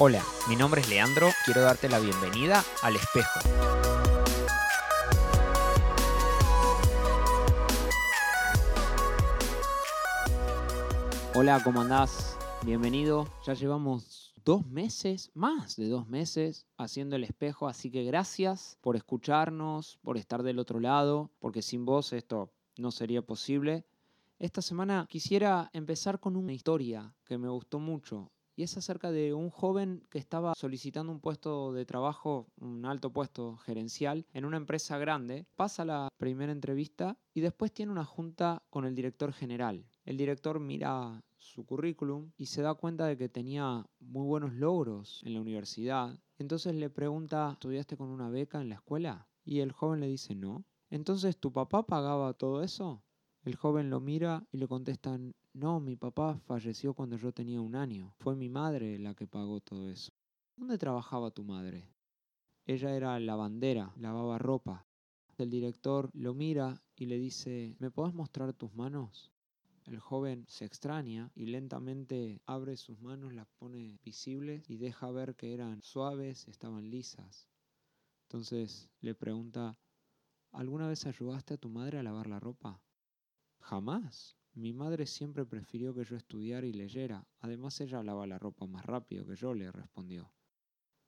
Hola, mi nombre es Leandro, quiero darte la bienvenida al espejo. Hola, ¿cómo andás? Bienvenido. Ya llevamos dos meses, más de dos meses, haciendo el espejo, así que gracias por escucharnos, por estar del otro lado, porque sin vos esto no sería posible. Esta semana quisiera empezar con una historia que me gustó mucho y es acerca de un joven que estaba solicitando un puesto de trabajo, un alto puesto gerencial, en una empresa grande. Pasa la primera entrevista y después tiene una junta con el director general. El director mira su currículum y se da cuenta de que tenía muy buenos logros en la universidad. Entonces le pregunta, ¿estudiaste con una beca en la escuela? Y el joven le dice, no. Entonces, ¿tu papá pagaba todo eso? El joven lo mira y le contestan, no, mi papá falleció cuando yo tenía un año. Fue mi madre la que pagó todo eso. ¿Dónde trabajaba tu madre? Ella era lavandera, lavaba ropa. El director lo mira y le dice, ¿me podés mostrar tus manos? El joven se extraña y lentamente abre sus manos, las pone visibles y deja ver que eran suaves, estaban lisas. Entonces le pregunta, ¿alguna vez ayudaste a tu madre a lavar la ropa? Jamás. Mi madre siempre prefirió que yo estudiara y leyera. Además ella lava la ropa más rápido que yo, le respondió.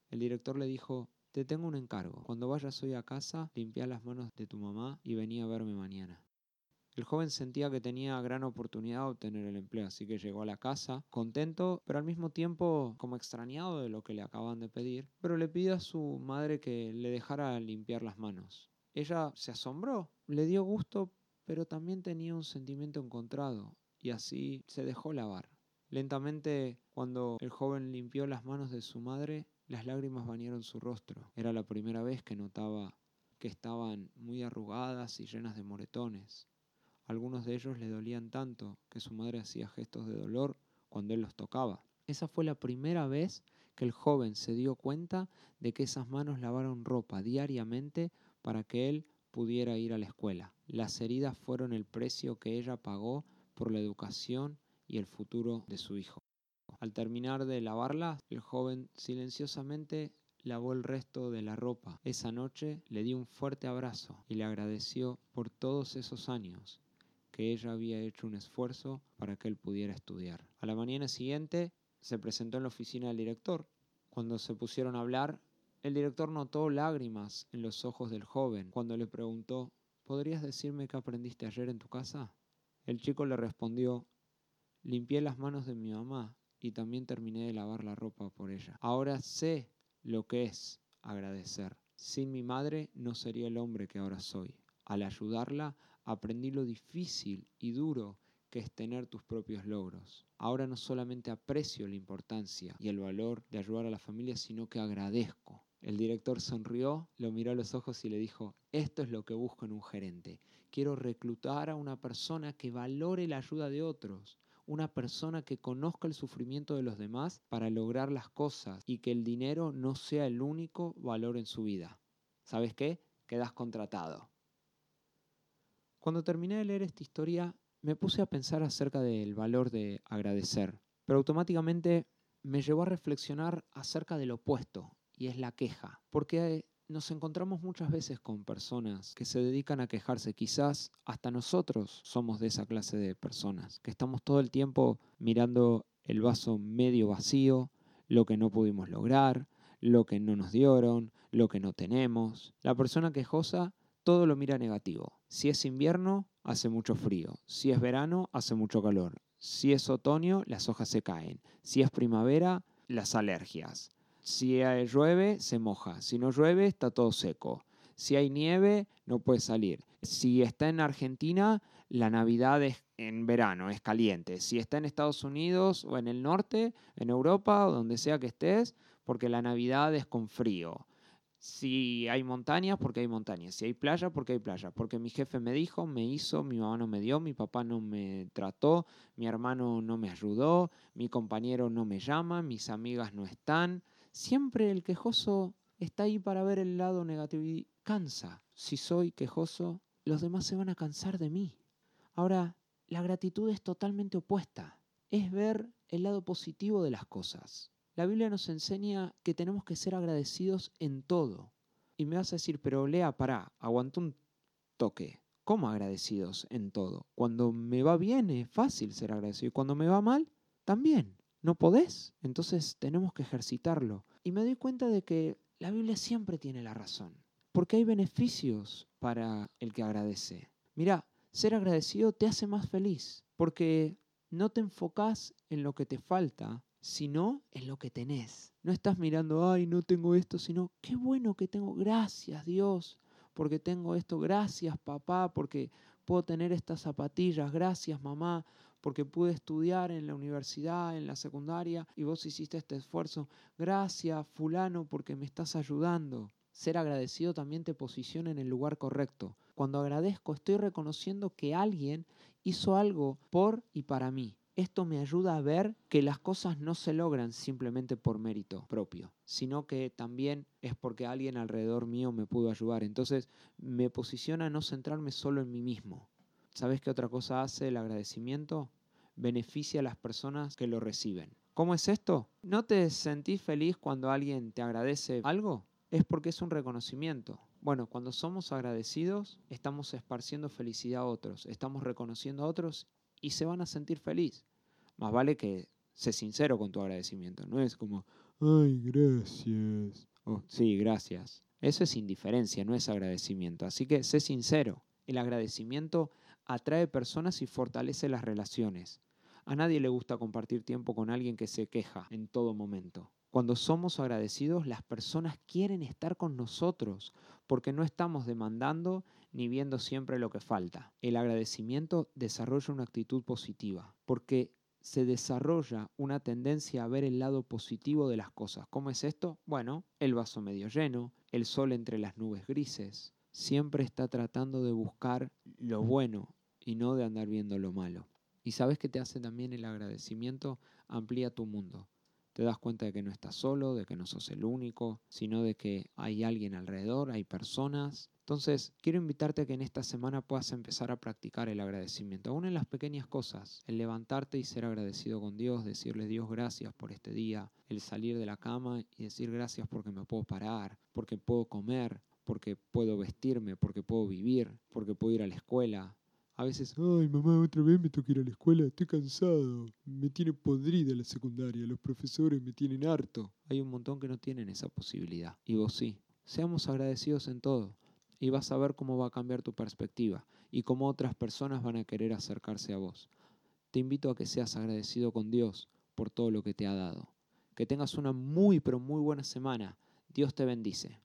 El director le dijo, te tengo un encargo. Cuando vayas hoy a casa, limpia las manos de tu mamá y vení a verme mañana. El joven sentía que tenía gran oportunidad de obtener el empleo, así que llegó a la casa contento, pero al mismo tiempo como extrañado de lo que le acaban de pedir, pero le pidió a su madre que le dejara limpiar las manos. Ella se asombró, le dio gusto, pero también tenía un sentimiento encontrado, y así se dejó lavar. Lentamente, cuando el joven limpió las manos de su madre, las lágrimas bañaron su rostro. Era la primera vez que notaba que estaban muy arrugadas y llenas de moretones. Algunos de ellos le dolían tanto que su madre hacía gestos de dolor cuando él los tocaba. Esa fue la primera vez que el joven se dio cuenta de que esas manos lavaron ropa diariamente para que él pudiera ir a la escuela. Las heridas fueron el precio que ella pagó por la educación y el futuro de su hijo. Al terminar de lavarla, el joven silenciosamente lavó el resto de la ropa. Esa noche le dio un fuerte abrazo y le agradeció por todos esos años que ella había hecho un esfuerzo para que él pudiera estudiar. A la mañana siguiente se presentó en la oficina del director. Cuando se pusieron a hablar, el director notó lágrimas en los ojos del joven cuando le preguntó, ¿podrías decirme qué aprendiste ayer en tu casa? El chico le respondió, limpié las manos de mi mamá y también terminé de lavar la ropa por ella. Ahora sé lo que es agradecer. Sin mi madre no sería el hombre que ahora soy. Al ayudarla aprendí lo difícil y duro que es tener tus propios logros. Ahora no solamente aprecio la importancia y el valor de ayudar a la familia, sino que agradezco el director sonrió, lo miró a los ojos y le dijo, esto es lo que busco en un gerente. Quiero reclutar a una persona que valore la ayuda de otros, una persona que conozca el sufrimiento de los demás para lograr las cosas y que el dinero no sea el único valor en su vida. ¿Sabes qué? Quedas contratado. Cuando terminé de leer esta historia, me puse a pensar acerca del valor de agradecer, pero automáticamente me llevó a reflexionar acerca del opuesto, y es la queja. Porque nos encontramos muchas veces con personas que se dedican a quejarse. Quizás hasta nosotros somos de esa clase de personas, que estamos todo el tiempo mirando el vaso medio vacío, lo que no pudimos lograr, lo que no nos dieron, lo que no tenemos. La persona quejosa todo lo mira negativo. Si es invierno, hace mucho frío. Si es verano, hace mucho calor. Si es otoño, las hojas se caen. Si es primavera, las alergias. Si llueve, se moja. Si no llueve, está todo seco. Si hay nieve, no puede salir. Si está en Argentina, la Navidad es en verano, es caliente. Si está en Estados Unidos o en el norte, en Europa o donde sea que estés, porque la Navidad es con frío. Si hay montañas, porque hay montañas. Si hay playa, porque hay playa. Porque mi jefe me dijo, me hizo, mi mamá no me dio, mi papá no me trató, mi hermano no me ayudó, mi compañero no me llama, mis amigas no están. Siempre el quejoso está ahí para ver el lado negativo y cansa. Si soy quejoso, los demás se van a cansar de mí. Ahora, la gratitud es totalmente opuesta. Es ver el lado positivo de las cosas. La Biblia nos enseña que tenemos que ser agradecidos en todo. Y me vas a decir, pero Lea, pará, aguanta un toque. ¿Cómo agradecidos en todo? Cuando me va bien es fácil ser agradecido y cuando me va mal, también. ¿No podés? Entonces tenemos que ejercitarlo. Y me doy cuenta de que la Biblia siempre tiene la razón, porque hay beneficios para el que agradece. Mira, ser agradecido te hace más feliz, porque no te enfocas en lo que te falta, sino en lo que tenés. No estás mirando, ay, no tengo esto, sino, qué bueno que tengo, gracias Dios, porque tengo esto, gracias papá, porque puedo tener estas zapatillas, gracias mamá, porque pude estudiar en la universidad, en la secundaria, y vos hiciste este esfuerzo. Gracias, fulano, porque me estás ayudando. Ser agradecido también te posiciona en el lugar correcto. Cuando agradezco, estoy reconociendo que alguien hizo algo por y para mí. Esto me ayuda a ver que las cosas no se logran simplemente por mérito propio, sino que también es porque alguien alrededor mío me pudo ayudar. Entonces me posiciona a no centrarme solo en mí mismo, ¿Sabes qué otra cosa hace el agradecimiento? Beneficia a las personas que lo reciben. ¿Cómo es esto? ¿No te sentís feliz cuando alguien te agradece algo? Es porque es un reconocimiento. Bueno, cuando somos agradecidos, estamos esparciendo felicidad a otros, estamos reconociendo a otros y se van a sentir feliz. Más vale que sé sincero con tu agradecimiento. No es como, ay, gracias. Oh, sí, gracias. Eso es indiferencia, no es agradecimiento. Así que sé sincero. El agradecimiento atrae personas y fortalece las relaciones. A nadie le gusta compartir tiempo con alguien que se queja en todo momento. Cuando somos agradecidos, las personas quieren estar con nosotros porque no estamos demandando ni viendo siempre lo que falta. El agradecimiento desarrolla una actitud positiva porque se desarrolla una tendencia a ver el lado positivo de las cosas. ¿Cómo es esto? Bueno, el vaso medio lleno, el sol entre las nubes grises. Siempre está tratando de buscar lo bueno, y no de andar viendo lo malo. Y sabes que te hace también el agradecimiento, amplía tu mundo. Te das cuenta de que no estás solo, de que no sos el único, sino de que hay alguien alrededor, hay personas. Entonces, quiero invitarte a que en esta semana puedas empezar a practicar el agradecimiento, aún en las pequeñas cosas, el levantarte y ser agradecido con Dios, decirle Dios gracias por este día, el salir de la cama y decir gracias porque me puedo parar, porque puedo comer, porque puedo vestirme, porque puedo vivir, porque puedo ir a la escuela, a veces, ay mamá, otra vez me toca ir a la escuela, estoy cansado, me tiene podrida la secundaria, los profesores me tienen harto. Hay un montón que no tienen esa posibilidad, y vos sí. Seamos agradecidos en todo, y vas a ver cómo va a cambiar tu perspectiva, y cómo otras personas van a querer acercarse a vos. Te invito a que seas agradecido con Dios por todo lo que te ha dado. Que tengas una muy, pero muy buena semana. Dios te bendice.